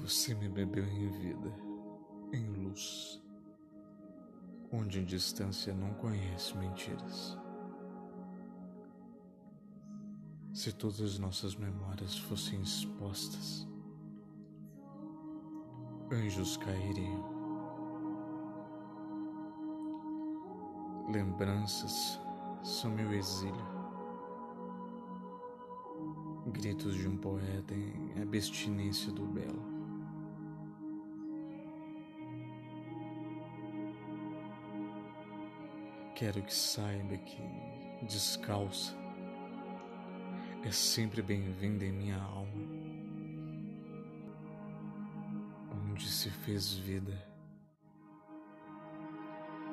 Você me bebeu em vida, em luz, onde distância não conhece mentiras. Se todas nossas memórias fossem expostas, anjos cairiam. Lembranças são meu exílio gritos de um poeta em abstinência do belo. Quero que saiba que descalça é sempre bem-vinda em minha alma, onde se fez vida,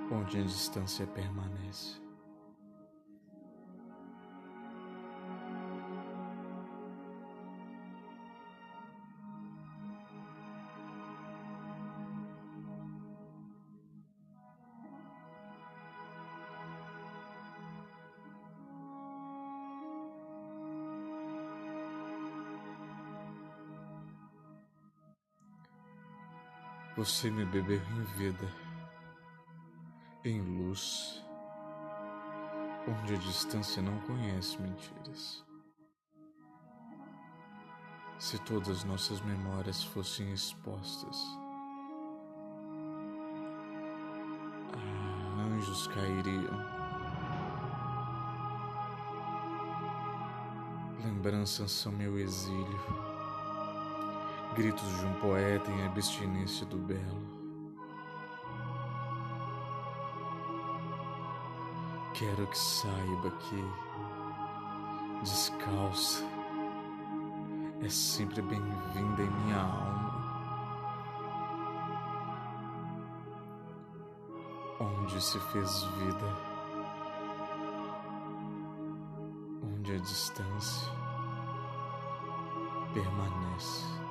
onde a distância permanece. Você me bebeu em vida, em luz, onde a distância não conhece mentiras. Se todas nossas memórias fossem expostas, anjos cairiam. Lembranças são meu exílio gritos de um poeta em abstinência do belo. Quero que saiba que descalça é sempre bem-vinda em minha alma. Onde se fez vida, onde a distância permanece.